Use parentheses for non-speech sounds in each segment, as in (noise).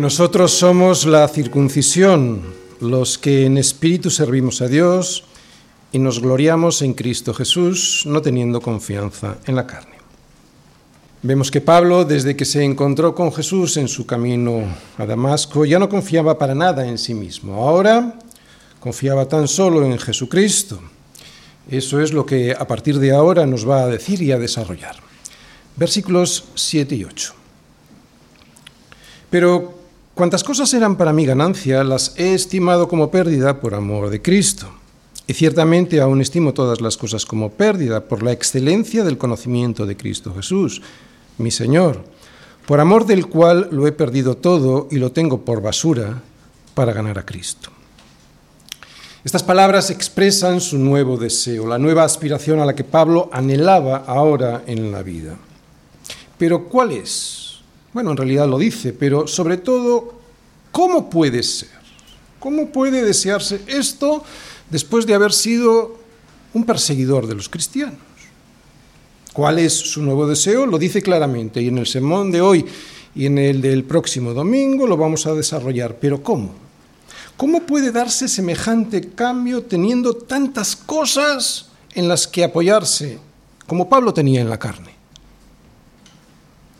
Nosotros somos la circuncisión, los que en espíritu servimos a Dios y nos gloriamos en Cristo Jesús, no teniendo confianza en la carne. Vemos que Pablo, desde que se encontró con Jesús en su camino a Damasco, ya no confiaba para nada en sí mismo. Ahora confiaba tan solo en Jesucristo. Eso es lo que a partir de ahora nos va a decir y a desarrollar. Versículos 7 y 8. Pero cuantas cosas eran para mi ganancia, las he estimado como pérdida por amor de Cristo. Y ciertamente aún estimo todas las cosas como pérdida por la excelencia del conocimiento de Cristo Jesús, mi Señor, por amor del cual lo he perdido todo y lo tengo por basura para ganar a Cristo. Estas palabras expresan su nuevo deseo, la nueva aspiración a la que Pablo anhelaba ahora en la vida. Pero ¿cuál es? Bueno, en realidad lo dice, pero sobre todo, ¿cómo puede ser? ¿Cómo puede desearse esto después de haber sido un perseguidor de los cristianos? ¿Cuál es su nuevo deseo? Lo dice claramente y en el sermón de hoy y en el del próximo domingo lo vamos a desarrollar. Pero ¿cómo? ¿Cómo puede darse semejante cambio teniendo tantas cosas en las que apoyarse como Pablo tenía en la carne?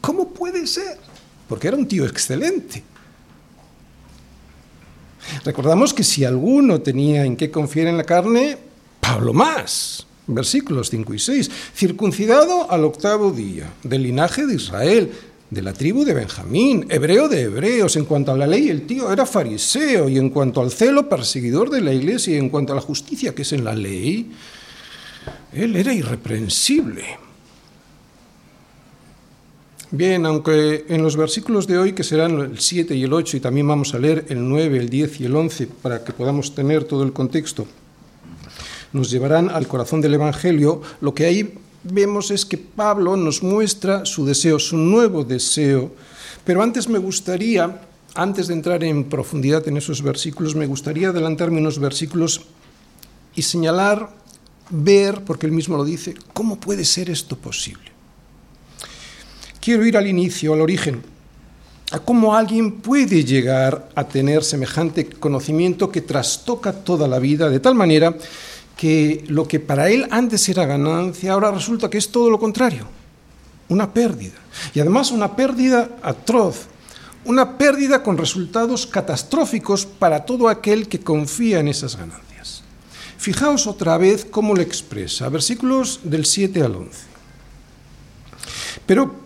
¿Cómo puede ser? Porque era un tío excelente. Recordamos que si alguno tenía en qué confiar en la carne, Pablo más. Versículos 5 y 6. Circuncidado al octavo día, del linaje de Israel, de la tribu de Benjamín, hebreo de hebreos. En cuanto a la ley, el tío era fariseo, y en cuanto al celo, perseguidor de la iglesia, y en cuanto a la justicia que es en la ley, él era irreprensible. Bien, aunque en los versículos de hoy, que serán el 7 y el 8, y también vamos a leer el 9, el 10 y el 11 para que podamos tener todo el contexto, nos llevarán al corazón del Evangelio, lo que ahí vemos es que Pablo nos muestra su deseo, su nuevo deseo. Pero antes me gustaría, antes de entrar en profundidad en esos versículos, me gustaría adelantarme unos versículos y señalar, ver, porque él mismo lo dice, cómo puede ser esto posible. Quiero ir al inicio, al origen, a cómo alguien puede llegar a tener semejante conocimiento que trastoca toda la vida, de tal manera que lo que para él antes era ganancia, ahora resulta que es todo lo contrario, una pérdida. Y además una pérdida atroz, una pérdida con resultados catastróficos para todo aquel que confía en esas ganancias. Fijaos otra vez cómo lo expresa, versículos del 7 al 11. Pero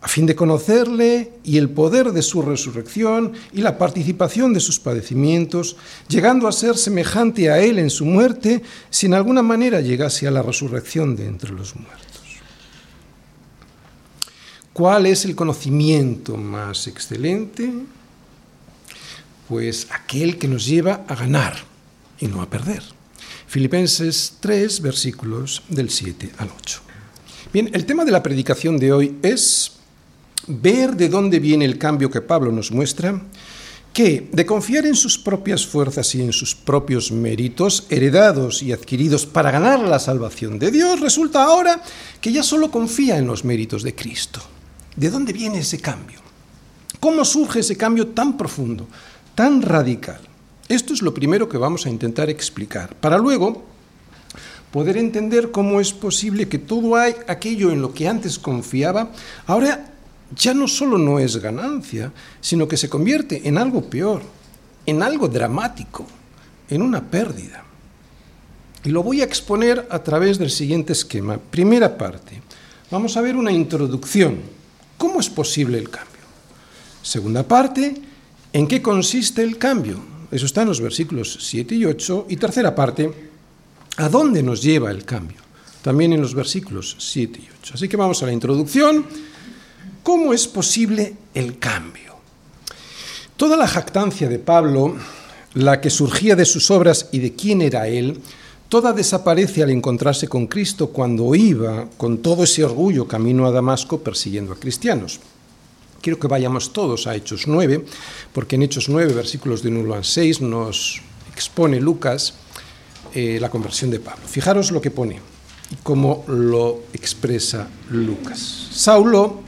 a fin de conocerle y el poder de su resurrección y la participación de sus padecimientos, llegando a ser semejante a él en su muerte, si en alguna manera llegase a la resurrección de entre los muertos. ¿Cuál es el conocimiento más excelente? Pues aquel que nos lleva a ganar y no a perder. Filipenses 3, versículos del 7 al 8. Bien, el tema de la predicación de hoy es ver de dónde viene el cambio que Pablo nos muestra, que de confiar en sus propias fuerzas y en sus propios méritos, heredados y adquiridos para ganar la salvación de Dios, resulta ahora que ya solo confía en los méritos de Cristo. ¿De dónde viene ese cambio? ¿Cómo surge ese cambio tan profundo, tan radical? Esto es lo primero que vamos a intentar explicar, para luego poder entender cómo es posible que todo aquello en lo que antes confiaba, ahora ya no solo no es ganancia, sino que se convierte en algo peor, en algo dramático, en una pérdida. Y lo voy a exponer a través del siguiente esquema. Primera parte, vamos a ver una introducción. ¿Cómo es posible el cambio? Segunda parte, ¿en qué consiste el cambio? Eso está en los versículos 7 y 8. Y tercera parte, ¿a dónde nos lleva el cambio? También en los versículos 7 y 8. Así que vamos a la introducción ¿Cómo es posible el cambio? Toda la jactancia de Pablo la que surgía de sus obras y de quién era él, toda desaparece al encontrarse con Cristo cuando iba con todo ese orgullo camino a Damasco persiguiendo a cristianos. Quiero que vayamos todos a Hechos 9, porque en Hechos 9, versículos de 1 al 6, nos expone Lucas eh, la conversión de Pablo. Fijaros lo que pone y cómo lo expresa Lucas. Saulo,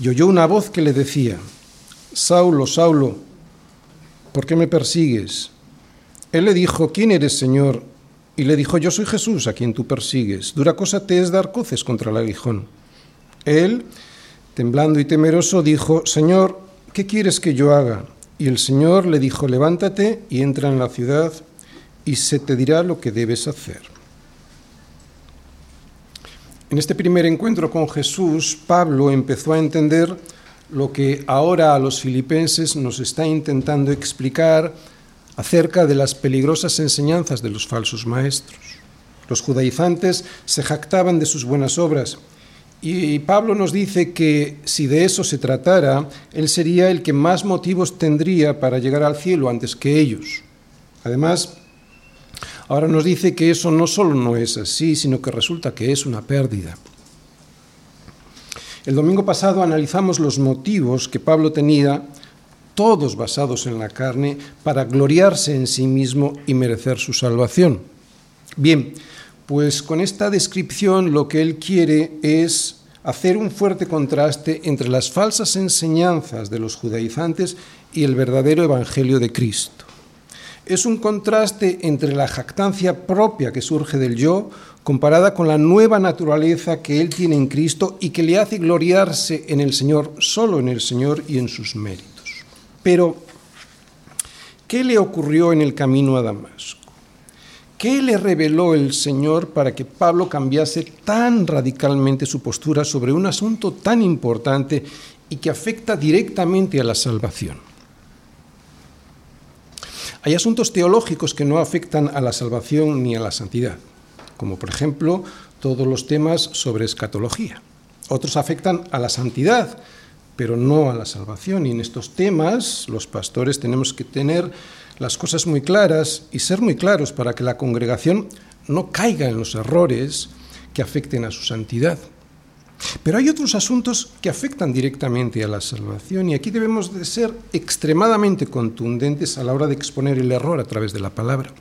Y oyó una voz que le decía, Saulo, Saulo, ¿por qué me persigues? Él le dijo, ¿quién eres, Señor? Y le dijo, yo soy Jesús, a quien tú persigues. Dura cosa te es dar coces contra el aguijón. Él, temblando y temeroso, dijo, Señor, ¿qué quieres que yo haga? Y el Señor le dijo, levántate y entra en la ciudad y se te dirá lo que debes hacer. En este primer encuentro con Jesús, Pablo empezó a entender lo que ahora a los filipenses nos está intentando explicar acerca de las peligrosas enseñanzas de los falsos maestros. Los judaizantes se jactaban de sus buenas obras y Pablo nos dice que si de eso se tratara, él sería el que más motivos tendría para llegar al cielo antes que ellos. Además, ahora nos dice que eso no solo no es así, sino que resulta que es una pérdida. El domingo pasado analizamos los motivos que Pablo tenía todos basados en la carne, para gloriarse en sí mismo y merecer su salvación. Bien, pues con esta descripción lo que él quiere es hacer un fuerte contraste entre las falsas enseñanzas de los judaizantes y el verdadero evangelio de Cristo. Es un contraste entre la jactancia propia que surge del yo comparada con la nueva naturaleza que él tiene en Cristo y que le hace gloriarse en el Señor, solo en el Señor y en sus méritos. Pero, ¿qué le ocurrió en el camino a Damasco? ¿Qué le reveló el Señor para que Pablo cambiase tan radicalmente su postura sobre un asunto tan importante y que afecta directamente a la salvación? Hay asuntos teológicos que no afectan a la salvación ni a la santidad, como por ejemplo todos los temas sobre escatología. Otros afectan a la santidad, pero no a la salvación. Y en estos temas los pastores tenemos que tener las cosas muy claras y ser muy claros para que la congregación no caiga en los errores que afecten a su santidad. Pero hay otros asuntos que afectan directamente a la salvación y aquí debemos de ser extremadamente contundentes a la hora de exponer el error a través de la palabra.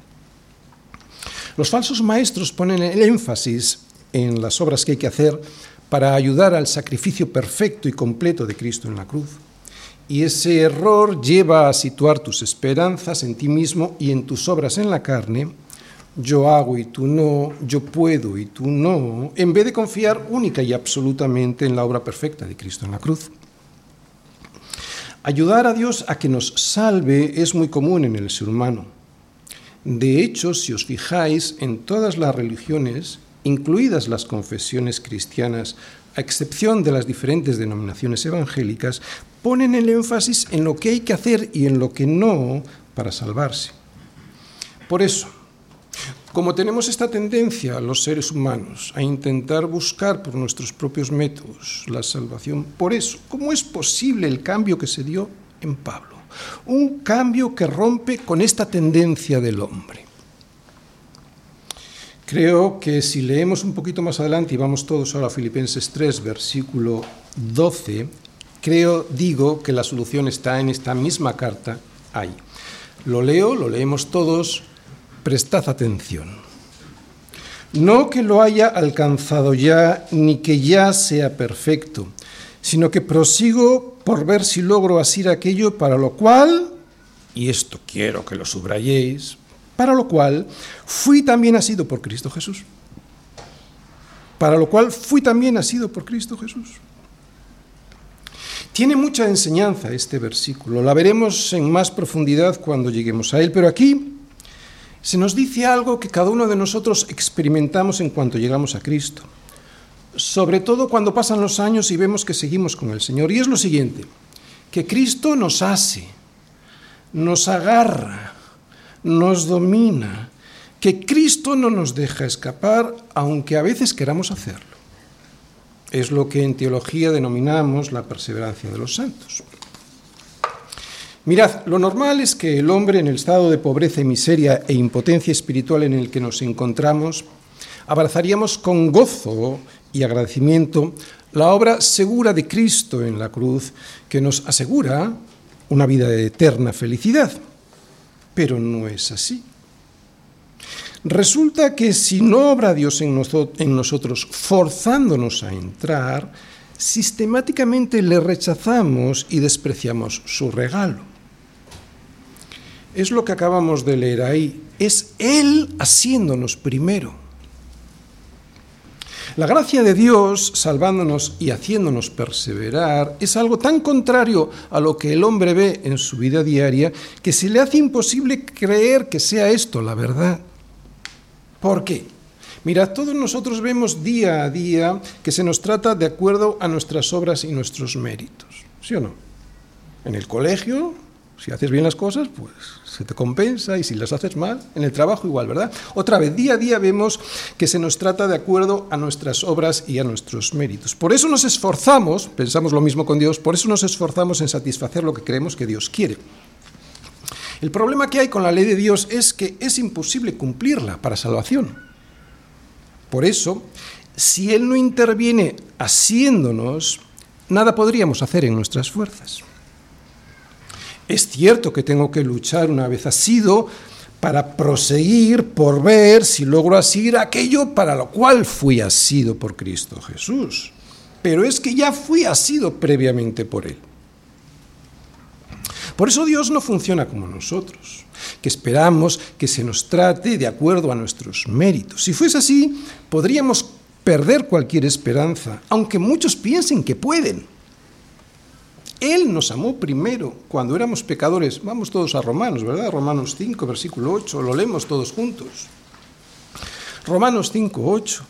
Los falsos maestros ponen el énfasis en las obras que hay que hacer para ayudar al sacrificio perfecto y completo de Cristo en la cruz. Y ese error lleva a situar tus esperanzas en ti mismo y en tus obras en la carne, yo hago y tú no, yo puedo y tú no, en vez de confiar única y absolutamente en la obra perfecta de Cristo en la cruz. Ayudar a Dios a que nos salve es muy común en el ser humano. De hecho, si os fijáis, en todas las religiones incluidas las confesiones cristianas, a excepción de las diferentes denominaciones evangélicas, ponen el énfasis en lo que hay que hacer y en lo que no para salvarse. Por eso, como tenemos esta tendencia los seres humanos a intentar buscar por nuestros propios métodos la salvación, por eso, ¿cómo es posible el cambio que se dio en Pablo? Un cambio que rompe con esta tendencia del hombre. Creo que si leemos un poquito más adelante y vamos todos ahora a Filipenses 3, versículo 12, creo, digo que la solución está en esta misma carta ahí. Lo leo, lo leemos todos, prestad atención. No que lo haya alcanzado ya, ni que ya sea perfecto, sino que prosigo por ver si logro asir aquello para lo cual, y esto quiero que lo subrayéis, para lo cual fui también asido por Cristo Jesús. Para lo cual fui también asido por Cristo Jesús. Tiene mucha enseñanza este versículo, la veremos en más profundidad cuando lleguemos a él, pero aquí se nos dice algo que cada uno de nosotros experimentamos en cuanto llegamos a Cristo, sobre todo cuando pasan los años y vemos que seguimos con el Señor. Y es lo siguiente, que Cristo nos hace, nos agarra, nos domina, que Cristo no nos deja escapar aunque a veces queramos hacerlo. Es lo que en teología denominamos la perseverancia de los santos. Mirad, lo normal es que el hombre en el estado de pobreza y miseria e impotencia espiritual en el que nos encontramos, abrazaríamos con gozo y agradecimiento la obra segura de Cristo en la cruz, que nos asegura una vida de eterna felicidad. Pero no es así. Resulta que si no obra Dios en, nosotros forzándonos a entrar, sistemáticamente le rechazamos y despreciamos su regalo. Es lo que acabamos de leer ahí. Es Él haciéndonos primero. La gracia de Dios, salvándonos y haciéndonos perseverar, es algo tan contrario a lo que el hombre ve en su vida diaria que se le hace imposible creer que sea esto la verdad. ¿Por qué? Mira, todos nosotros vemos día a día que se nos trata de acuerdo a nuestras obras y nuestros méritos, ¿sí o no? En el colegio, si haces bien las cosas, pues se te compensa y si las haces mal, en el trabajo igual, ¿verdad? Otra vez, día a día vemos que se nos trata de acuerdo a nuestras obras y a nuestros méritos. Por eso nos esforzamos, pensamos lo mismo con Dios, por eso nos esforzamos en satisfacer lo que creemos que Dios quiere. El problema que hay con la ley de Dios es que es imposible cumplirla para salvación. Por eso, si Él no interviene haciéndonos, nada podríamos hacer en nuestras fuerzas. Es cierto que tengo que luchar una vez asido para proseguir por ver si logro asir aquello para lo cual fui asido por Cristo Jesús. Pero es que ya fui asido previamente por Él. Por eso Dios no funciona como nosotros, que esperamos que se nos trate de acuerdo a nuestros méritos. Si fuese así, podríamos perder cualquier esperanza, aunque muchos piensen que pueden. Él nos amó primero cuando éramos pecadores. Vamos todos a Romanos, ¿verdad? Romanos 5, versículo 8, lo leemos todos juntos. Romanos 5, 8.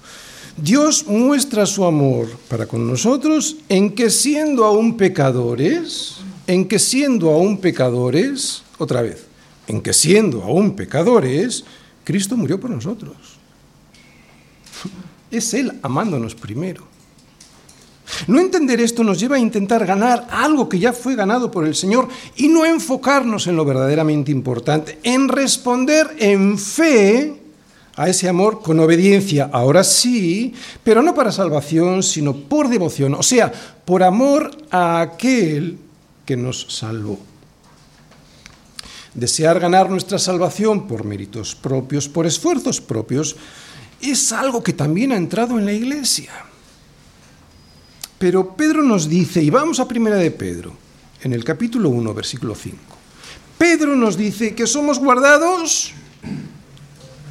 Dios muestra su amor para con nosotros en que siendo aún pecadores, en que siendo aún pecadores, otra vez, en que siendo aún pecadores, Cristo murió por nosotros. (laughs) Es Él amándonos primero. No entender esto nos lleva a intentar ganar algo que ya fue ganado por el Señor y no enfocarnos en lo verdaderamente importante, en responder en fe a ese amor con obediencia, ahora sí, pero no para salvación, sino por devoción, o sea, por amor a aquel que nos salvó. Desear ganar nuestra salvación por méritos propios, por esfuerzos propios, es algo que también ha entrado en la iglesia. Pero Pedro nos dice, y vamos a primera de Pedro, en el capítulo 1, versículo 5. Pedro nos dice que somos guardados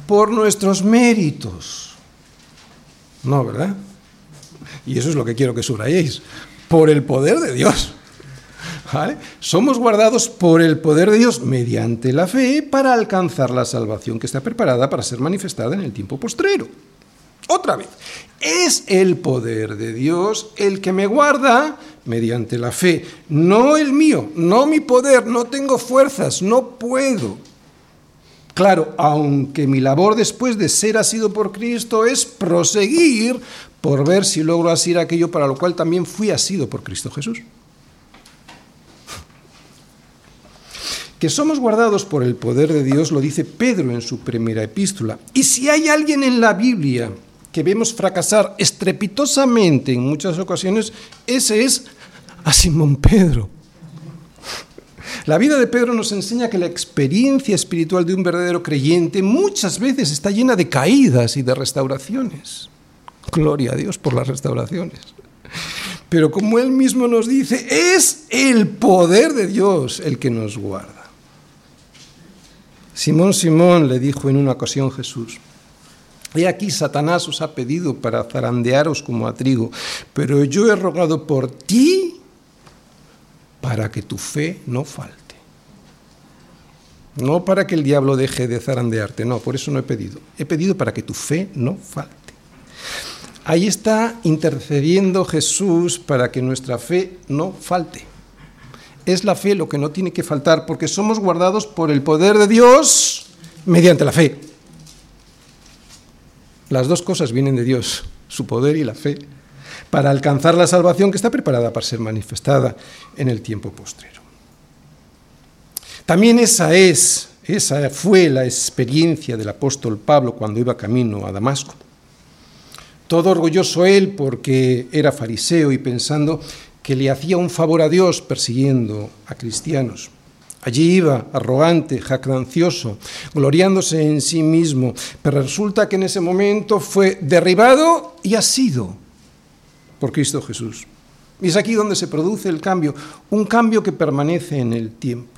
por nuestros méritos. No, ¿verdad? Y eso es lo que quiero que subrayéis. Por el poder de Dios. Somos guardados por el poder de Dios mediante la fe para alcanzar la salvación que está preparada para ser manifestada en el tiempo postrero. Otra vez, es el poder de Dios el que me guarda mediante la fe, no el mío, no mi poder, no tengo fuerzas, no puedo. Claro, aunque mi labor después de ser asido por Cristo es proseguir por ver si logro asir aquello para lo cual también fui asido por Cristo Jesús. Que somos guardados por el poder de Dios lo dice Pedro en su primera epístola. Y si hay alguien en la Biblia que vemos fracasar estrepitosamente en muchas ocasiones, ese es a Simón Pedro. La vida de Pedro nos enseña que la experiencia espiritual de un verdadero creyente muchas veces está llena de caídas y de restauraciones. Gloria a Dios por las restauraciones. Pero como él mismo nos dice, es el poder de Dios el que nos guarda. Simón, Simón, le dijo en una ocasión Jesús, He aquí Satanás os ha pedido para zarandearos como a trigo, pero yo he rogado por ti para que tu fe no falte. no para que el diablo deje de zarandearte, no, por eso no he pedido. He pedido para que tu fe no falte. Ahí está intercediendo Jesús para que nuestra fe no falte. Es la fe lo que no tiene que faltar porque somos guardados por el poder de Dios mediante la fe. Las dos cosas vienen de Dios, su poder y la fe, para alcanzar la salvación que está preparada para ser manifestada en el tiempo postrero. También esa es, esa fue la experiencia del apóstol Pablo cuando iba camino a Damasco. Todo orgulloso él porque era fariseo y pensando que le hacía un favor a Dios persiguiendo a cristianos. Allí iba, arrogante, jactancioso, gloriándose en sí mismo, pero resulta que en ese momento fue derribado y asido por Cristo Jesús. Y es aquí donde se produce el cambio, un cambio que permanece en el tiempo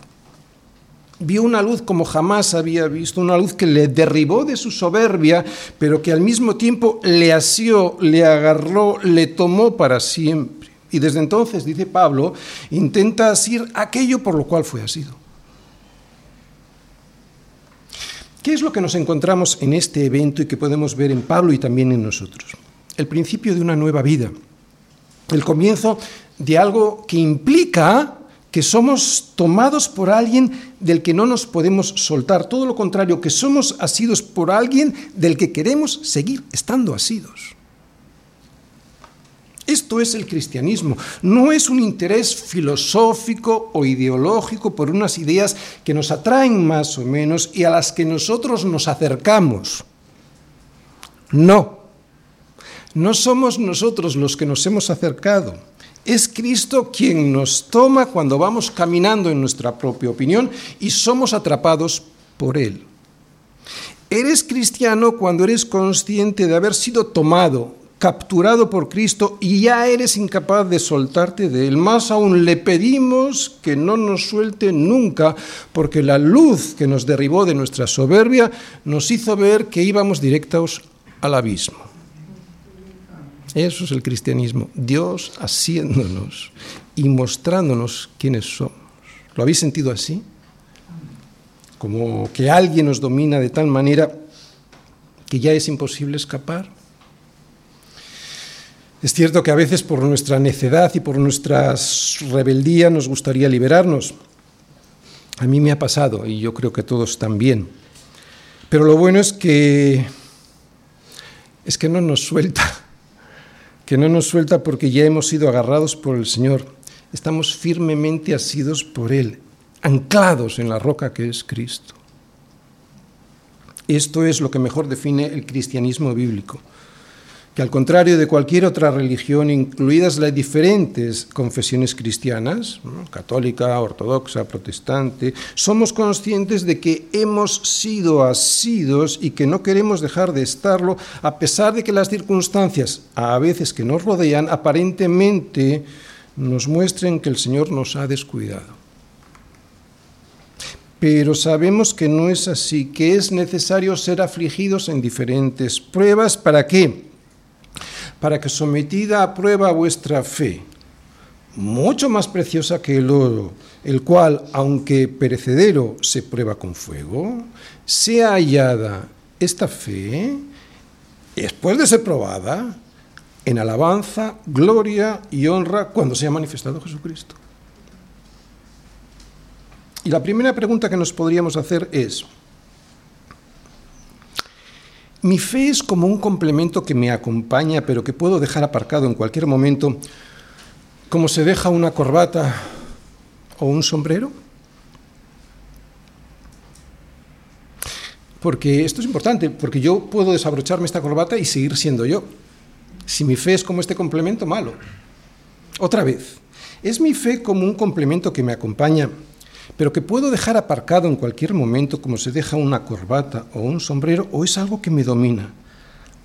vio una luz como jamás había visto, una luz que le derribó de su soberbia, pero que al mismo tiempo le asió, le agarró, le tomó para siempre. Y desde entonces, dice Pablo, intenta asir aquello por lo cual fue asido. ¿Qué es lo que nos encontramos en este evento y que podemos ver en Pablo y también en nosotros? El principio de una nueva vida, el comienzo de algo que implica que somos tomados por alguien del que no nos podemos soltar, todo lo contrario, que somos asidos por alguien del que queremos seguir estando asidos. Esto es el cristianismo, no es un interés filosófico o ideológico por unas ideas que nos atraen más o menos y a las que nosotros nos acercamos. No, no somos nosotros los que nos hemos acercado es Cristo quien nos toma cuando vamos caminando en nuestra propia opinión y somos atrapados por Él. Eres cristiano cuando eres consciente de haber sido tomado, capturado por Cristo y ya eres incapaz de soltarte de Él. Más aún le pedimos que no nos suelte nunca, porque la luz que nos derribó de nuestra soberbia nos hizo ver que íbamos directos al abismo. Eso es el cristianismo, Dios haciéndonos y mostrándonos quiénes somos. ¿Lo habéis sentido así? Como que alguien nos domina de tal manera que ya es imposible escapar. Es cierto que a veces por nuestra necedad y por nuestra rebeldía nos gustaría liberarnos. A mí me ha pasado y yo creo que todos también. Pero lo bueno es que es que no nos suelta (laughs) que no nos suelta porque ya hemos sido agarrados por el Señor. Estamos firmemente asidos por Él, anclados en la roca que es Cristo. Esto es lo que mejor define el cristianismo bíblico que al contrario de cualquier otra religión, incluidas las diferentes confesiones cristianas, católica, ortodoxa, protestante, somos conscientes de que hemos sido asidos y que no queremos dejar de estarlo, a pesar de que las circunstancias, a veces que nos rodean, aparentemente nos muestren que el Señor nos ha descuidado. Pero sabemos que no es así, que es necesario ser afligidos en diferentes pruebas. ¿Para qué? Para que sometida a prueba vuestra fe, mucho más preciosa que el oro, el cual, aunque perecedero, se prueba con fuego, sea hallada esta fe, después de ser probada, en alabanza, gloria y honra cuando sea manifestado Jesucristo. Y la primera pregunta que nos podríamos hacer es, mi fe es como un complemento que me acompaña, pero que puedo dejar aparcado en cualquier momento, como se deja una corbata o un sombrero. Porque esto es importante, porque yo puedo desabrocharme esta corbata y seguir siendo yo. Si mi fe es como este complemento, malo. Otra vez, ¿es mi fe como un complemento que me acompaña pero que puedo dejar aparcado en cualquier momento como se deja una corbata o un sombrero, o es algo que me domina,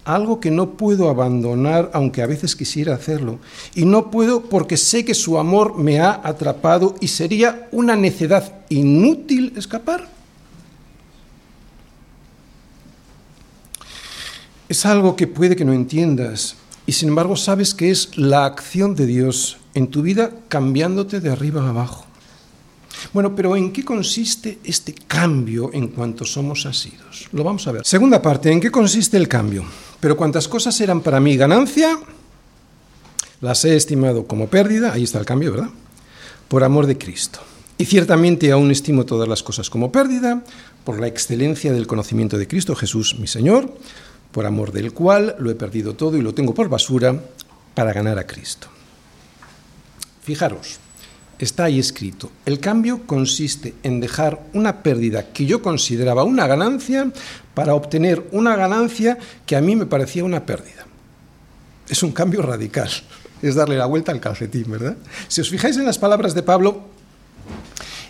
algo que no puedo abandonar aunque a veces quisiera hacerlo, y no puedo porque sé que su amor me ha atrapado y sería una necedad inútil escapar. Es algo que puede que no entiendas, y sin embargo sabes que es la acción de Dios en tu vida cambiándote de arriba a abajo Bueno, pero ¿en qué consiste este cambio en cuanto somos asidos? Lo vamos a ver. Segunda parte, ¿en qué consiste el cambio? Pero cuantas cosas eran para mí ganancia, las he estimado como pérdida, ahí está el cambio, ¿verdad? Por amor de Cristo. Y ciertamente aún estimo todas las cosas como pérdida, por la excelencia del conocimiento de Cristo Jesús, mi Señor, por amor del cual lo he perdido todo y lo tengo por basura para ganar a Cristo. Fijaros, está ahí escrito, el cambio consiste en dejar una pérdida que yo consideraba una ganancia para obtener una ganancia que a mí me parecía una pérdida. Es un cambio radical, es darle la vuelta al calcetín, ¿verdad? Si os fijáis en las palabras de Pablo,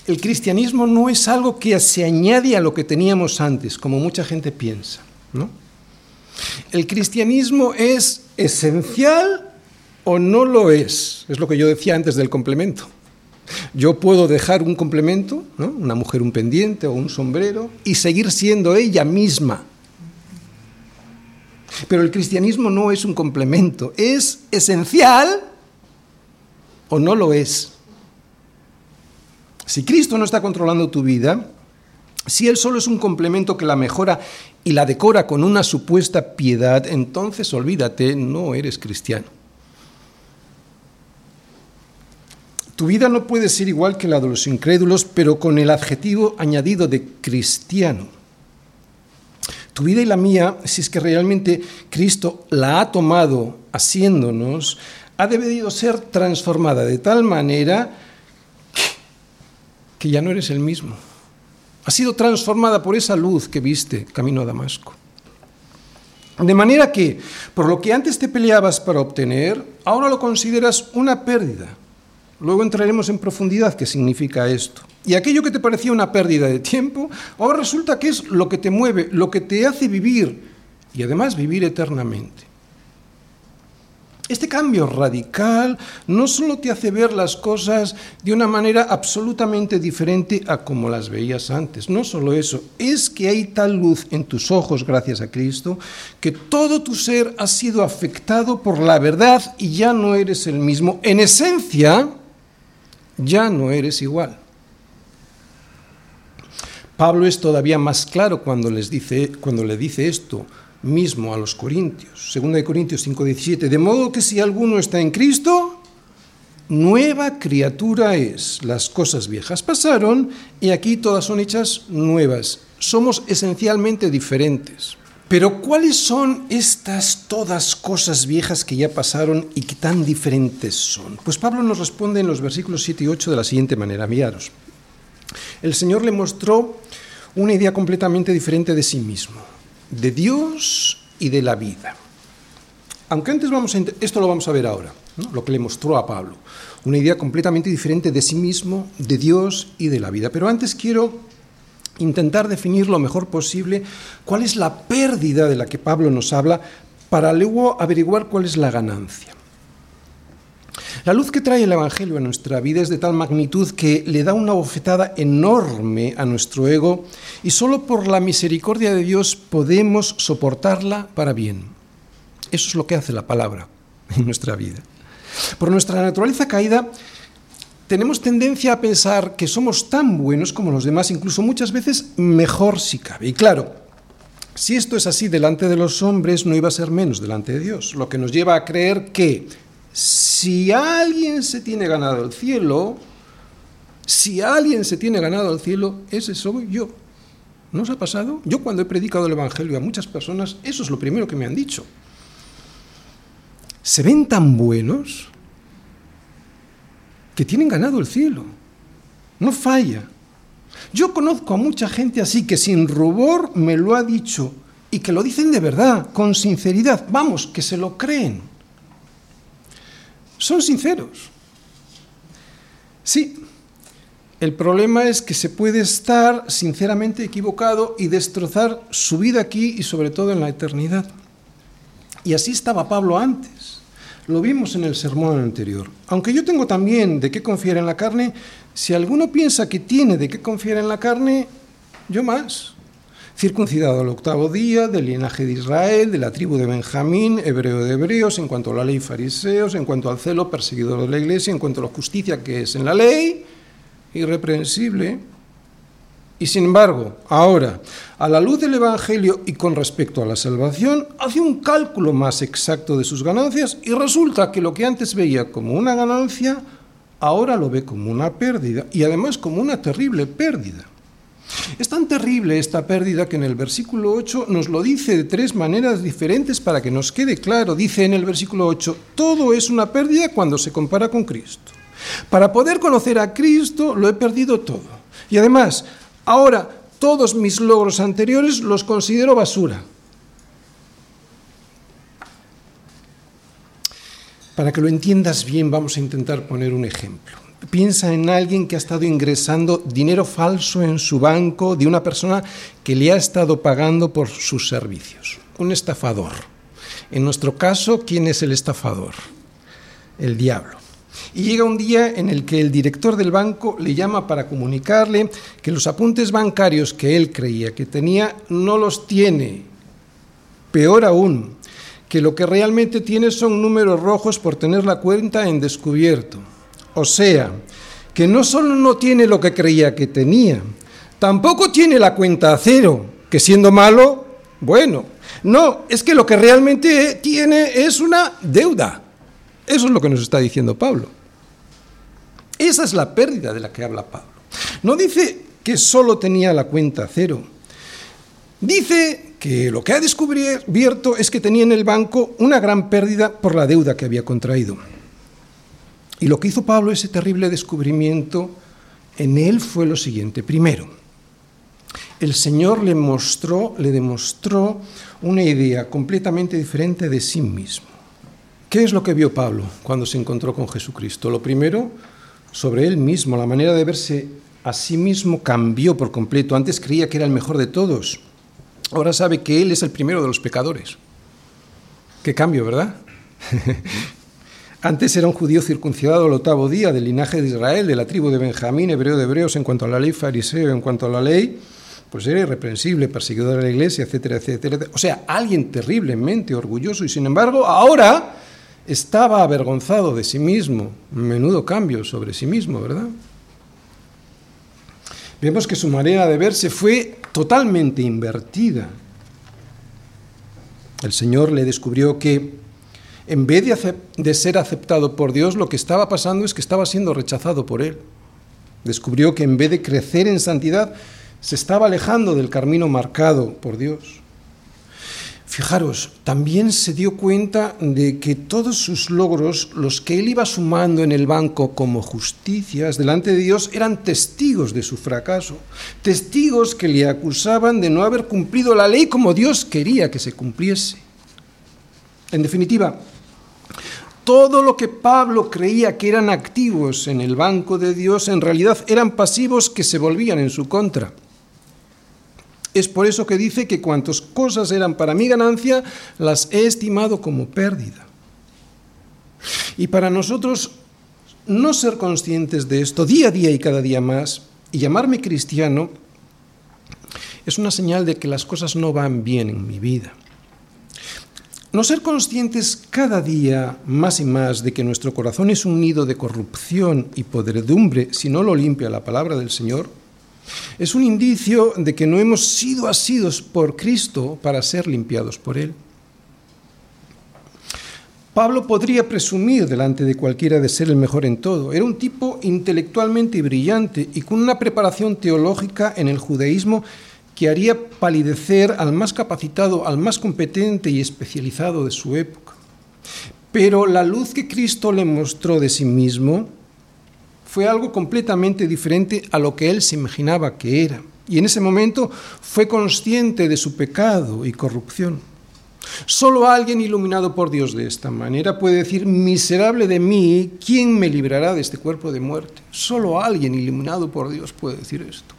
el cristianismo no es algo que se añade a lo que teníamos antes, como mucha gente piensa, ¿no? El cristianismo es esencial o no lo es. Es lo que yo decía antes del complemento. Yo puedo dejar un complemento, una mujer un pendiente o un sombrero, y seguir siendo ella misma. Pero el cristianismo no es un complemento, es esencial o no lo es. Si Cristo no está controlando tu vida, si Él solo es un complemento que la mejora y la decora con una supuesta piedad, entonces olvídate, no eres cristiano. Tu vida no puede ser igual que la de los incrédulos, pero con el adjetivo añadido de cristiano. Tu vida y la mía, si es que realmente Cristo la ha tomado haciéndonos, ha debido ser transformada de tal manera que ya no eres el mismo. Ha sido transformada por esa luz que viste camino a Damasco. De manera que, por lo que antes te peleabas para obtener, ahora lo consideras una pérdida Luego entraremos en profundidad qué significa esto. Y aquello que te parecía una pérdida de tiempo, ahora resulta que es lo que te mueve, lo que te hace vivir y además vivir eternamente. Este cambio radical no solo te hace ver las cosas de una manera absolutamente diferente a como las veías antes, no solo eso, es que hay tal luz en tus ojos gracias a Cristo que todo tu ser ha sido afectado por la verdad y ya no eres el mismo. En esencia, ya no eres igual. Pablo es todavía más claro cuando, les dice, cuando le dice esto mismo a los corintios. Segunda de Corintios 5:17, de modo que si alguno está en Cristo, nueva criatura es. Las cosas viejas pasaron y aquí todas son hechas nuevas. Somos esencialmente diferentes. Pero ¿cuáles son estas todas cosas viejas que ya pasaron y que tan diferentes son? Pues Pablo nos responde en los versículos 7 y 8 de la siguiente manera, miraros. El Señor le mostró una idea completamente diferente de sí mismo, de Dios y de la vida. Aunque antes vamos. Esto lo vamos a ver ahora, lo que le mostró a Pablo. Una idea completamente diferente de sí mismo, de Dios y de la vida. Pero antes quiero intentar definir lo mejor posible cuál es la pérdida de la que Pablo nos habla para luego averiguar cuál es la ganancia. La luz que trae el Evangelio a nuestra vida es de tal magnitud que le da una bofetada enorme a nuestro ego y solo por la misericordia de Dios podemos soportarla para bien. Eso es lo que hace la palabra en nuestra vida. Por nuestra naturaleza caída, tenemos tendencia a pensar que somos tan buenos como los demás, incluso muchas veces mejor si cabe. Y claro, si esto es así delante de los hombres, no iba a ser menos delante de Dios, lo que nos lleva a creer que si alguien se tiene ganado el cielo, si alguien se tiene ganado el cielo, ese soy yo. ¿No os ha pasado? Yo cuando he predicado el Evangelio a muchas personas, eso es lo primero que me han dicho. Se ven tan buenos que tienen ganado el cielo. No falla. Yo conozco a mucha gente así que sin rubor me lo ha dicho y que lo dicen de verdad, con sinceridad. Vamos, que se lo creen. Son sinceros. Sí, el problema es que se puede estar sinceramente equivocado y destrozar su vida aquí y sobre todo en la eternidad. Y así estaba Pablo antes. Lo vimos en el sermón anterior. Aunque yo tengo también de qué confiar en la carne, si alguno piensa que tiene de qué confiar en la carne, yo más. Circuncidado al octavo día, del linaje de Israel, de la tribu de Benjamín, hebreo de hebreos, en cuanto a la ley fariseos, en cuanto al celo perseguidor de la iglesia, en cuanto a la justicia que es en la ley, irreprensible. Y sin embargo, ahora, a la luz del Evangelio y con respecto a la salvación, hace un cálculo más exacto de sus ganancias y resulta que lo que antes veía como una ganancia, ahora lo ve como una pérdida y además como una terrible pérdida. Es tan terrible esta pérdida que en el versículo 8 nos lo dice de tres maneras diferentes para que nos quede claro. Dice en el versículo 8, todo es una pérdida cuando se compara con Cristo. Para poder conocer a Cristo lo he perdido todo. Y además, ahora todos mis logros anteriores los considero basura. Para que lo entiendas bien, vamos a intentar poner un ejemplo. Piensa en alguien que ha estado ingresando dinero falso en su banco de una persona que le ha estado pagando por sus servicios. Un estafador. En nuestro caso, ¿quién es el estafador? El diablo. Y llega un día en el que el director del banco le llama para comunicarle que los apuntes bancarios que él creía que tenía no los tiene. Peor aún, que lo que realmente tiene son números rojos por tener la cuenta en descubierto. O sea, que no solo no tiene lo que creía que tenía, tampoco tiene la cuenta a cero, que siendo malo, bueno. No, es que lo que realmente tiene es una deuda. Eso es lo que nos está diciendo Pablo. Esa es la pérdida de la que habla Pablo. No dice que solo tenía la cuenta cero. Dice que lo que ha descubierto es que tenía en el banco una gran pérdida por la deuda que había contraído. Y lo que hizo Pablo, ese terrible descubrimiento, en él fue lo siguiente. Primero, el Señor le mostró, le demostró una idea completamente diferente de sí mismo. ¿Qué es lo que vio Pablo cuando se encontró con Jesucristo? Lo primero, sobre él mismo, la manera de verse a sí mismo cambió por completo. Antes creía que era el mejor de todos. Ahora sabe que él es el primero de los pecadores. Qué cambio, ¿verdad? (laughs) Antes era un judío circuncidado al octavo día del linaje de Israel, de la tribu de Benjamín, hebreo de hebreos, en cuanto a la ley fariseo, en cuanto a la ley, pues era irreprensible, perseguidor de la iglesia, etcétera, etcétera. O sea, alguien terriblemente orgulloso y sin embargo ahora estaba avergonzado de sí mismo. Menudo cambio sobre sí mismo, ¿verdad? Vemos que su manera de verse fue totalmente invertida. El Señor le descubrió que en vez de, ser aceptado por Dios, lo que estaba pasando es que estaba siendo rechazado por Él. Descubrió que en vez de crecer en santidad, se estaba alejando del camino marcado por Dios. Fijaros, también se dio cuenta de que todos sus logros, los que él iba sumando en el banco como justicias delante de Dios, eran testigos de su fracaso, testigos que le acusaban de no haber cumplido la ley como Dios quería que se cumpliese. En definitiva, todo lo que Pablo creía que eran activos en el banco de Dios en realidad eran pasivos que se volvían en su contra. Es por eso que dice que cuantas cosas eran para mi ganancia, las he estimado como pérdida. Y para nosotros no ser conscientes de esto día a día y cada día más, y llamarme cristiano, es una señal de que las cosas no van bien en mi vida. No ser conscientes cada día más y más de que nuestro corazón es un nido de corrupción y podredumbre si no lo limpia la palabra del Señor, es un indicio de que no hemos sido asidos por Cristo para ser limpiados por Él. Pablo podría presumir delante de cualquiera de ser el mejor en todo. Era un tipo intelectualmente brillante y con una preparación teológica en el judaísmo que haría palidecer al más capacitado, al más competente y especializado de su época. Pero la luz que Cristo le mostró de sí mismo fue algo completamente diferente a lo que él se imaginaba que era. Y en ese momento fue consciente de su pecado y corrupción. Solo alguien iluminado por Dios de esta manera puede decir, miserable de mí, ¿quién me librará de este cuerpo de muerte? Solo alguien iluminado por Dios puede decir esto.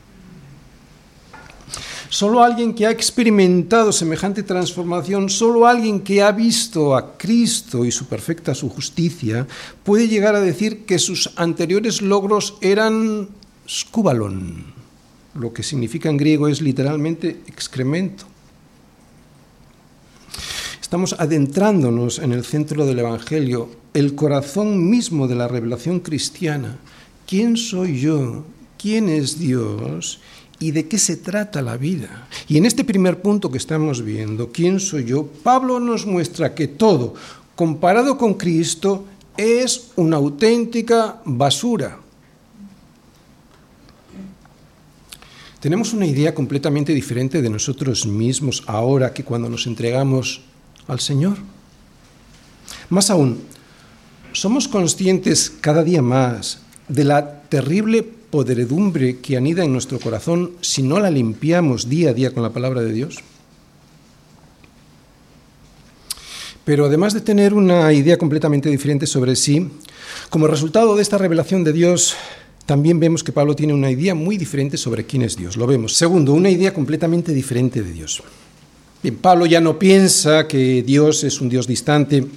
Solo alguien que ha experimentado semejante transformación, solo alguien que ha visto a Cristo y su perfecta su justicia, puede llegar a decir que sus anteriores logros eran skubalon. Lo que significa en griego es literalmente excremento. Estamos adentrándonos en el centro del Evangelio, el corazón mismo de la revelación cristiana. ¿Quién soy yo quién es Dios y de qué se trata la vida. Y en este primer punto que estamos viendo, ¿quién soy yo? Pablo nos muestra que todo, comparado con Cristo, es una auténtica basura. Tenemos una idea completamente diferente de nosotros mismos ahora que cuando nos entregamos al Señor. Más aún, somos conscientes cada día más de la terrible podredumbre que anida en nuestro corazón si no la limpiamos día a día con la palabra de Dios. Pero además de tener una idea completamente diferente sobre sí, como resultado de esta revelación de Dios, también vemos que Pablo tiene una idea muy diferente sobre quién es Dios. Lo vemos. Segundo, una idea completamente diferente de Dios. Bien, Pablo ya no piensa que Dios es un Dios distante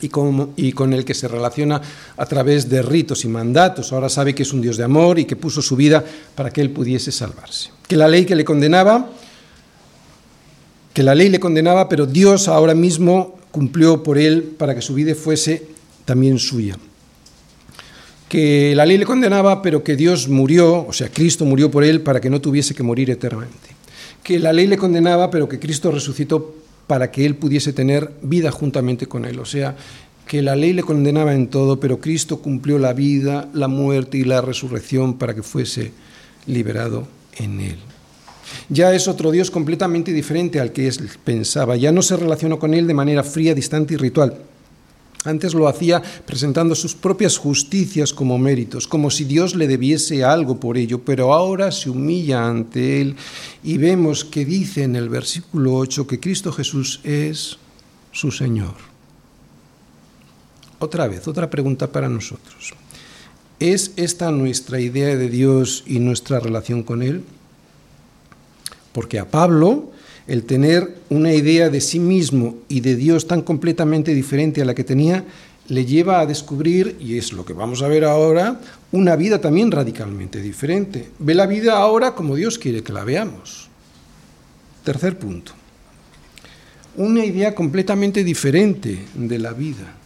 y con, el que se relaciona a través de ritos y mandatos. Ahora sabe que es un Dios de amor y que puso su vida para que él pudiese salvarse. Que la ley que le condenaba, que la ley le condenaba, pero Dios ahora mismo cumplió por él para que su vida fuese también suya. Que la ley le condenaba, pero que Dios murió, o sea, Cristo murió por él para que no tuviese que morir eternamente. Que la ley le condenaba, pero que Cristo resucitó para que él pudiese tener vida juntamente con él. O sea, que la ley le condenaba en todo, pero Cristo cumplió la vida, la muerte y la resurrección para que fuese liberado en él. Ya es otro Dios completamente diferente al que él pensaba. Ya no se relacionó con él de manera fría, distante y ritual. Antes lo hacía presentando sus propias justicias como méritos, como si Dios le debiese algo por ello, pero ahora se humilla ante Él y vemos que dice en el versículo 8 que Cristo Jesús es su Señor. Otra vez, otra pregunta para nosotros. ¿Es esta nuestra idea de Dios y nuestra relación con Él? Porque a Pablo el tener una idea de sí mismo y de Dios tan completamente diferente a la que tenía, le lleva a descubrir, y es lo que vamos a ver ahora, una vida también radicalmente diferente. Ve la vida ahora como Dios quiere que la veamos. Tercer punto. Una idea completamente diferente de la vida.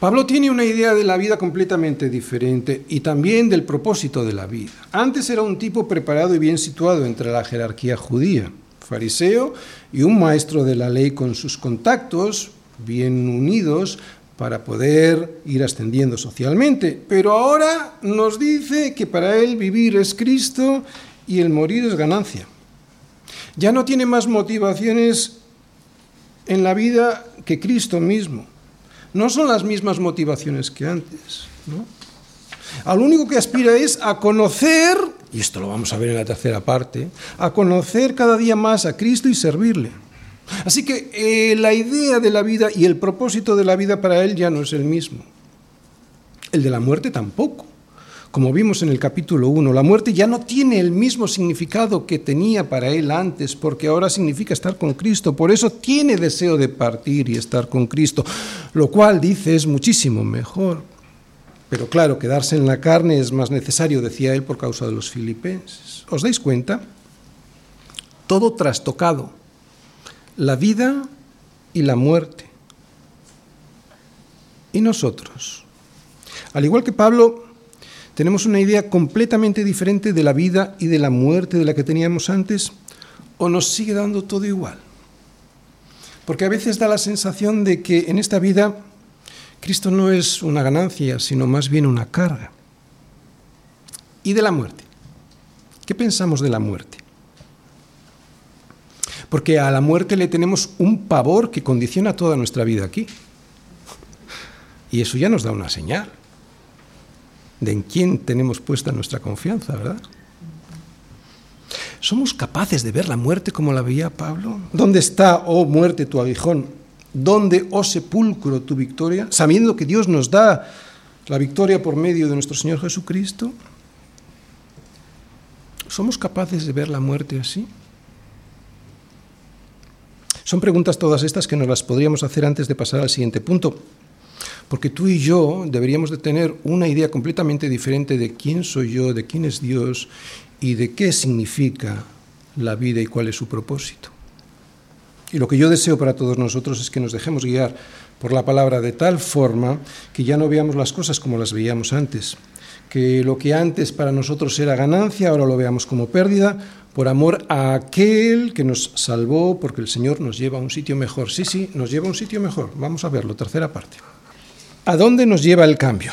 Pablo tiene una idea de la vida completamente diferente y también del propósito de la vida. Antes era un tipo preparado y bien situado entre la jerarquía judía, fariseo y un maestro de la ley con sus contactos bien unidos para poder ir ascendiendo socialmente. Pero ahora nos dice que para él vivir es Cristo y el morir es ganancia. Ya no tiene más motivaciones en la vida que Cristo mismo no son las mismas motivaciones que antes. ¿no? Al único que aspira es a conocer, y esto lo vamos a ver en la tercera parte, a conocer cada día más a Cristo y servirle. Así que eh, la idea de la vida y el propósito de la vida para él ya no es el mismo. El de la muerte tampoco. Como vimos en el capítulo 1, la muerte ya no tiene el mismo significado que tenía para él antes, porque ahora significa estar con Cristo. Por eso tiene deseo de partir y estar con Cristo, lo cual dice es muchísimo mejor. Pero claro, quedarse en la carne es más necesario, decía él, por causa de los filipenses. ¿Os dais cuenta? Todo trastocado, la vida y la muerte. ¿Y nosotros? Al igual que Pablo, tenemos una idea completamente diferente de la vida y de la muerte de la que teníamos antes o nos sigue dando todo igual. Porque a veces da la sensación de que en esta vida Cristo no es una ganancia, sino más bien una carga. ¿Y de la muerte? ¿Qué pensamos de la muerte? Porque a la muerte le tenemos un pavor que condiciona toda nuestra vida aquí. Y eso ya nos da una señal de en quién tenemos puesta nuestra confianza, ¿verdad? ¿Somos capaces de ver la muerte como la veía Pablo? ¿Dónde está, oh muerte, tu aguijón? ¿Dónde, oh sepulcro, tu victoria? Sabiendo que Dios nos da la victoria por medio de nuestro Señor Jesucristo. ¿Somos capaces de ver la muerte así? Son preguntas todas estas que nos las podríamos hacer antes de pasar al siguiente punto. Porque tú y yo deberíamos de tener una idea completamente diferente de quién soy yo, de quién es Dios y de qué significa la vida y cuál es su propósito. Y lo que yo deseo para todos nosotros es que nos dejemos guiar por la palabra de tal forma que ya no veamos las cosas como las veíamos antes, que lo que antes para nosotros era ganancia, ahora lo veamos como pérdida, por amor a aquel que nos salvó, porque el Señor nos lleva a un sitio mejor. Sí, sí, nos lleva a un sitio mejor. Vamos a verlo, tercera parte. ¿A dónde nos lleva el cambio?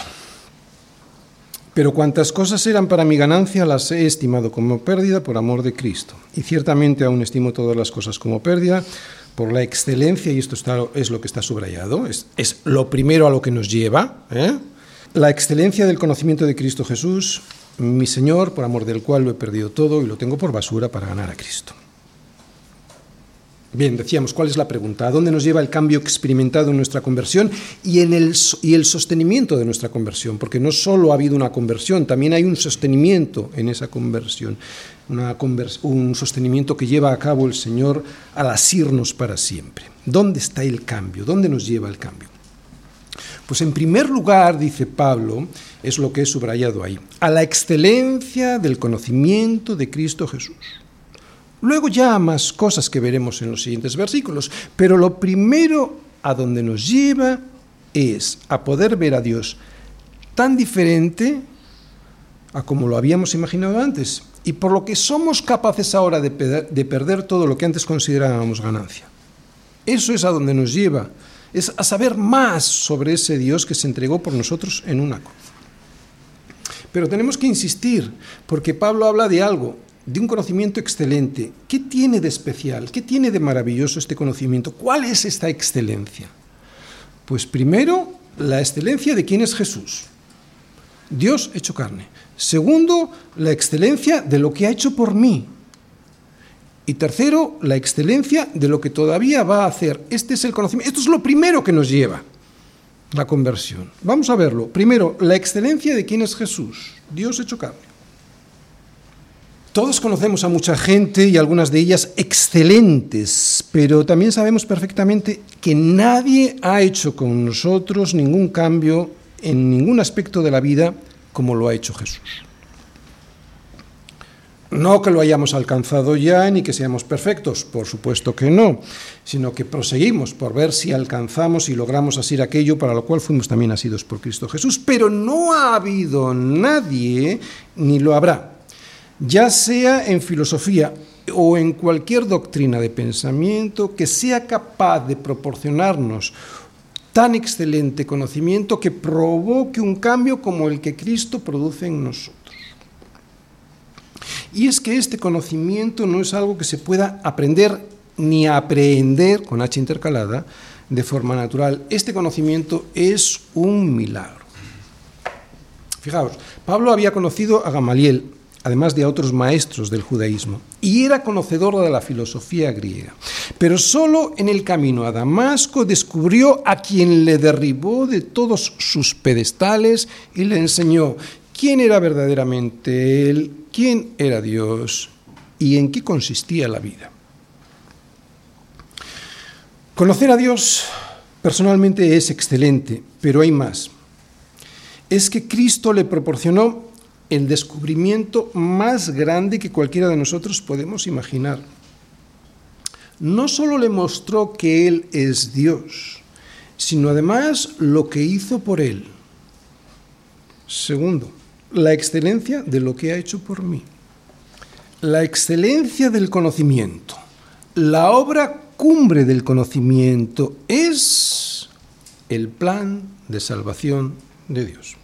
Pero cuantas cosas eran para mi ganancia las he estimado como pérdida por amor de Cristo. Y ciertamente aún estimo todas las cosas como pérdida por la excelencia, y esto está, es lo que está subrayado, es, es, lo primero a lo que nos lleva, ¿eh? la excelencia del conocimiento de Cristo Jesús, mi Señor, por amor del cual lo he perdido todo y lo tengo por basura para ganar a Cristo. Bien, decíamos, ¿cuál es la pregunta? ¿A dónde nos lleva el cambio experimentado en nuestra conversión y, en el, y el sostenimiento de nuestra conversión? Porque no solo ha habido una conversión, también hay un sostenimiento en esa conversión, un sostenimiento que lleva a cabo el Señor al asirnos para siempre. ¿Dónde está el cambio? ¿Dónde nos lleva el cambio? Pues en primer lugar, dice Pablo, es lo que he subrayado ahí, a la excelencia del conocimiento de Cristo Jesús. Luego ya más cosas que veremos en los siguientes versículos, pero lo primero a donde nos lleva es a poder ver a Dios tan diferente a como lo habíamos imaginado antes, y por lo que somos capaces ahora de, de perder todo lo que antes considerábamos ganancia. Eso es a donde nos lleva, es a saber más sobre ese Dios que se entregó por nosotros en una cruz. Pero tenemos que insistir, porque Pablo habla de algo, de un conocimiento excelente. ¿Qué tiene de especial? ¿Qué tiene de maravilloso este conocimiento? ¿Cuál es esta excelencia? Pues primero, la excelencia de quién es Jesús. Dios hecho carne. Segundo, la excelencia de lo que ha hecho por mí. Y tercero, la excelencia de lo que todavía va a hacer. Este es el conocimiento. Esto es lo primero que nos lleva la conversión. Vamos a verlo. Primero, la excelencia de quién es Jesús. Dios hecho carne. Todos conocemos a mucha gente y algunas de ellas excelentes, pero también sabemos perfectamente que nadie ha hecho con nosotros ningún cambio en ningún aspecto de la vida como lo ha hecho Jesús. No que lo hayamos alcanzado ya ni que seamos perfectos, por supuesto que no, sino que proseguimos por ver si alcanzamos y logramos asir aquello para lo cual fuimos también asidos por Cristo Jesús. Pero no ha habido nadie, ni lo habrá, ya sea en filosofía o en cualquier doctrina de pensamiento que sea capaz de proporcionarnos tan excelente conocimiento que provoque un cambio como el que Cristo produce en nosotros. Y es que este conocimiento no es algo que se pueda aprender ni aprender con H intercalada de forma natural. Este conocimiento es un milagro. Fijaos, Pablo había conocido a Gamaliel, además de a otros maestros del judaísmo, y era conocedor de la filosofía griega. Pero solo en el camino a Damasco descubrió a quien le derribó de todos sus pedestales y le enseñó quién era verdaderamente él, quién era Dios y en qué consistía la vida. Conocer a Dios personalmente es excelente, pero hay más. Es que Cristo le proporcionó el descubrimiento más grande que cualquiera de nosotros podemos imaginar. No solo le mostró que Él es Dios, sino además lo que hizo por Él. Segundo, la excelencia de lo que ha hecho por mí. La excelencia del conocimiento. La obra cumbre del conocimiento es el plan de salvación de Dios.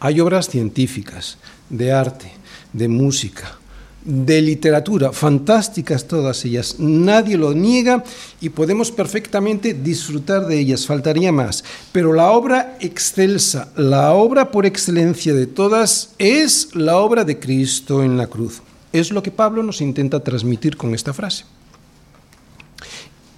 Hay obras científicas, de arte, de música, de literatura, fantásticas todas ellas, nadie lo niega y podemos perfectamente disfrutar de ellas, faltaría más. Pero la obra excelsa, la obra por excelencia de todas es la obra de Cristo en la cruz. Es lo que Pablo nos intenta transmitir con esta frase.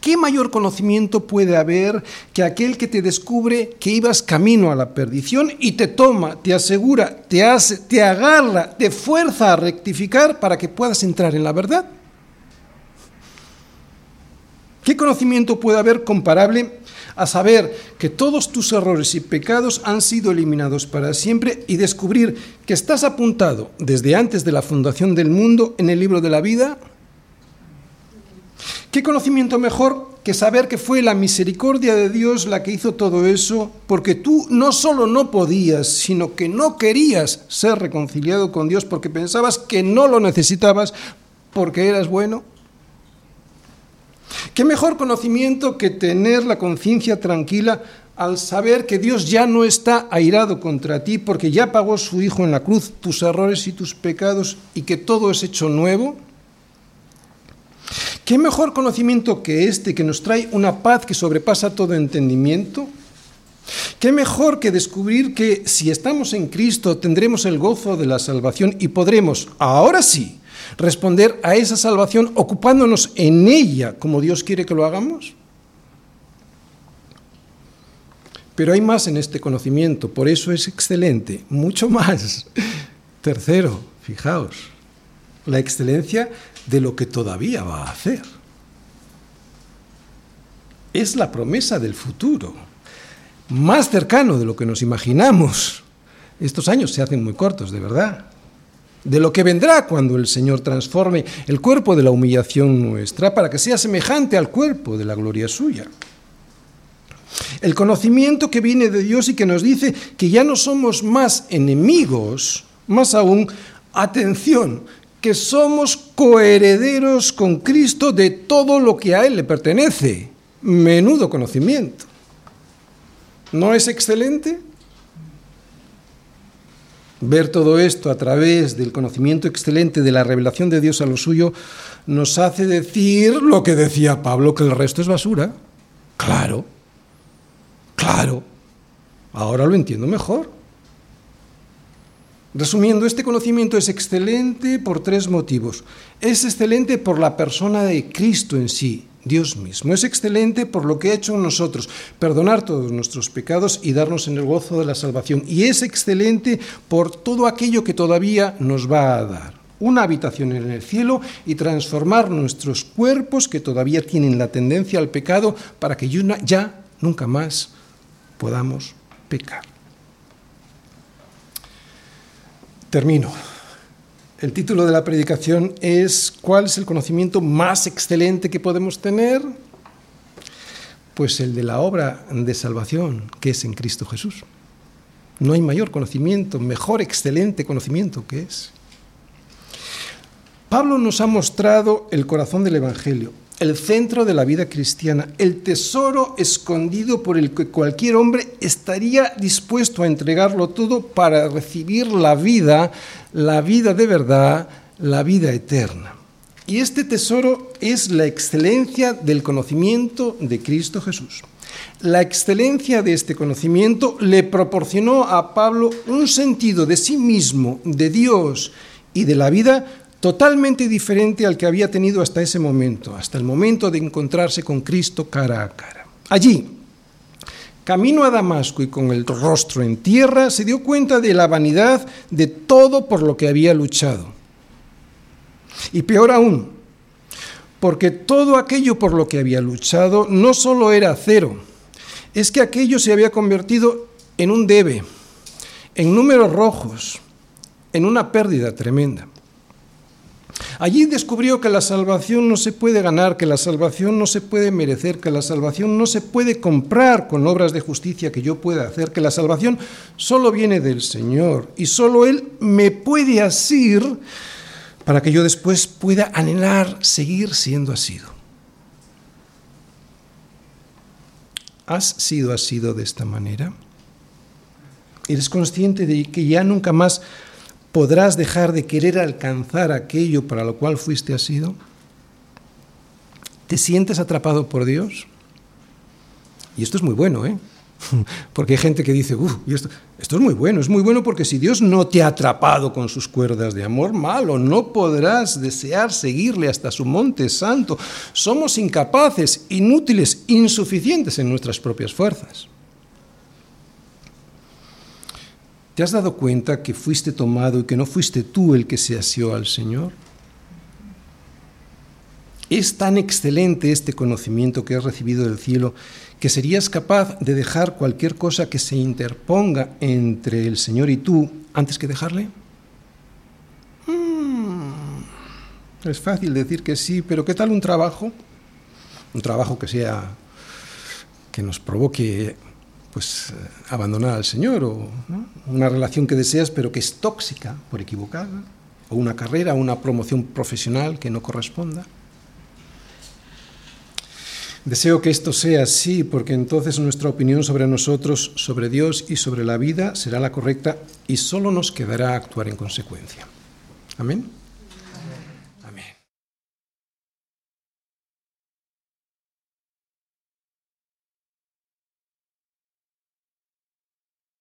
¿Qué mayor conocimiento puede haber que aquel que te descubre que ibas camino a la perdición y te toma, te asegura, te hace, te agarra, te fuerza a rectificar para que puedas entrar en la verdad? ¿Qué conocimiento puede haber comparable a saber que todos tus errores y pecados han sido eliminados para siempre y descubrir que estás apuntado desde antes de la fundación del mundo en el libro de la vida? ¿Qué conocimiento mejor que saber que fue la misericordia de Dios la que hizo todo eso? Porque tú no solo no podías, sino que no querías ser reconciliado con Dios porque pensabas que no lo necesitabas porque eras bueno. ¿Qué mejor conocimiento que tener la conciencia tranquila al saber que Dios ya no está airado contra ti porque ya pagó su Hijo en la cruz tus errores y tus pecados y que todo es hecho nuevo? ¿Qué mejor conocimiento que este que nos trae una paz que sobrepasa todo entendimiento? ¿Qué mejor que descubrir que si estamos en Cristo tendremos el gozo de la salvación y podremos, ahora sí, responder a esa salvación ocupándonos en ella como Dios quiere que lo hagamos? Pero hay más en este conocimiento, por eso es excelente, mucho más. Tercero, fijaos, la excelencia de lo que todavía va a hacer. Es la promesa del futuro, más cercano de lo que nos imaginamos. Estos años se hacen muy cortos, de verdad. De lo que vendrá cuando el Señor transforme el cuerpo de la humillación nuestra para que sea semejante al cuerpo de la gloria suya. El conocimiento que viene de Dios y que nos dice que ya no somos más enemigos, más aún, atención, que somos coherederos con Cristo de todo lo que a Él le pertenece. Menudo conocimiento. ¿No es excelente? Ver todo esto a través del conocimiento excelente de la revelación de Dios a lo suyo nos hace decir lo que decía Pablo, que el resto es basura. Claro, claro. Ahora lo entiendo mejor. Resumiendo, este conocimiento es excelente por tres motivos. Es excelente por la persona de Cristo en sí, Dios mismo. Es excelente por lo que ha hecho en nosotros, perdonar todos nuestros pecados y darnos en el gozo de la salvación. Y es excelente por todo aquello que todavía nos va a dar. Una habitación en el cielo y transformar nuestros cuerpos que todavía tienen la tendencia al pecado para que ya nunca más podamos pecar. Termino. El título de la predicación es ¿Cuál es el conocimiento más excelente que podemos tener? Pues el de la obra de salvación que es en Cristo Jesús. No hay mayor conocimiento, mejor excelente conocimiento que es. Pablo nos ha mostrado el corazón del Evangelio, el centro de la vida cristiana, el tesoro escondido por el que cualquier hombre estaría dispuesto a entregarlo todo para recibir la vida, la vida de verdad, la vida eterna. Y este tesoro es la excelencia del conocimiento de Cristo Jesús. La excelencia de este conocimiento le proporcionó a Pablo un sentido de sí mismo, de Dios y de la vida totalmente diferente al que había tenido hasta ese momento, hasta el momento de encontrarse con Cristo cara a cara. Allí, camino a Damasco y con el rostro en tierra, se dio cuenta de la vanidad de todo por lo que había luchado. Y peor aún, porque todo aquello por lo que había luchado no solo era cero, es que aquello se había convertido en un debe, en números rojos, en una pérdida tremenda. Allí descubrió que la salvación no se puede ganar, que la salvación no se puede merecer, que la salvación no se puede comprar con obras de justicia que yo pueda hacer, que la salvación solo viene del Señor y solo Él me puede asir para que yo después pueda anhelar seguir siendo asido. ¿Has sido asido de esta manera? ¿Eres consciente de que ya nunca más podrás dejar de querer alcanzar aquello para lo cual fuiste asido? ¿Te sientes atrapado por Dios? Y esto es muy bueno, ¿eh? (laughs) Porque hay gente que dice, uff, esto, esto es muy bueno, es muy bueno porque si Dios no te ha atrapado con sus cuerdas de amor malo, no podrás desear seguirle hasta su monte santo. Somos incapaces, inútiles, insuficientes en nuestras propias fuerzas. ¿Te has dado cuenta que fuiste tomado y que no fuiste tú el que se asió al Señor? Es tan excelente este conocimiento que has recibido del cielo que serías capaz de dejar cualquier cosa que se interponga entre el Señor y tú antes que dejarle? Mm, es fácil decir que sí, pero ¿qué tal un trabajo? un trabajo que sea que nos provoque pues abandonar al Señor o una relación que deseas pero que es tóxica por equivocada o una carrera, una promoción profesional que no corresponda. Deseo que esto sea así, porque entonces nuestra opinión sobre nosotros, sobre Dios y sobre la vida será la correcta y solo nos quedará actuar en consecuencia. Amén.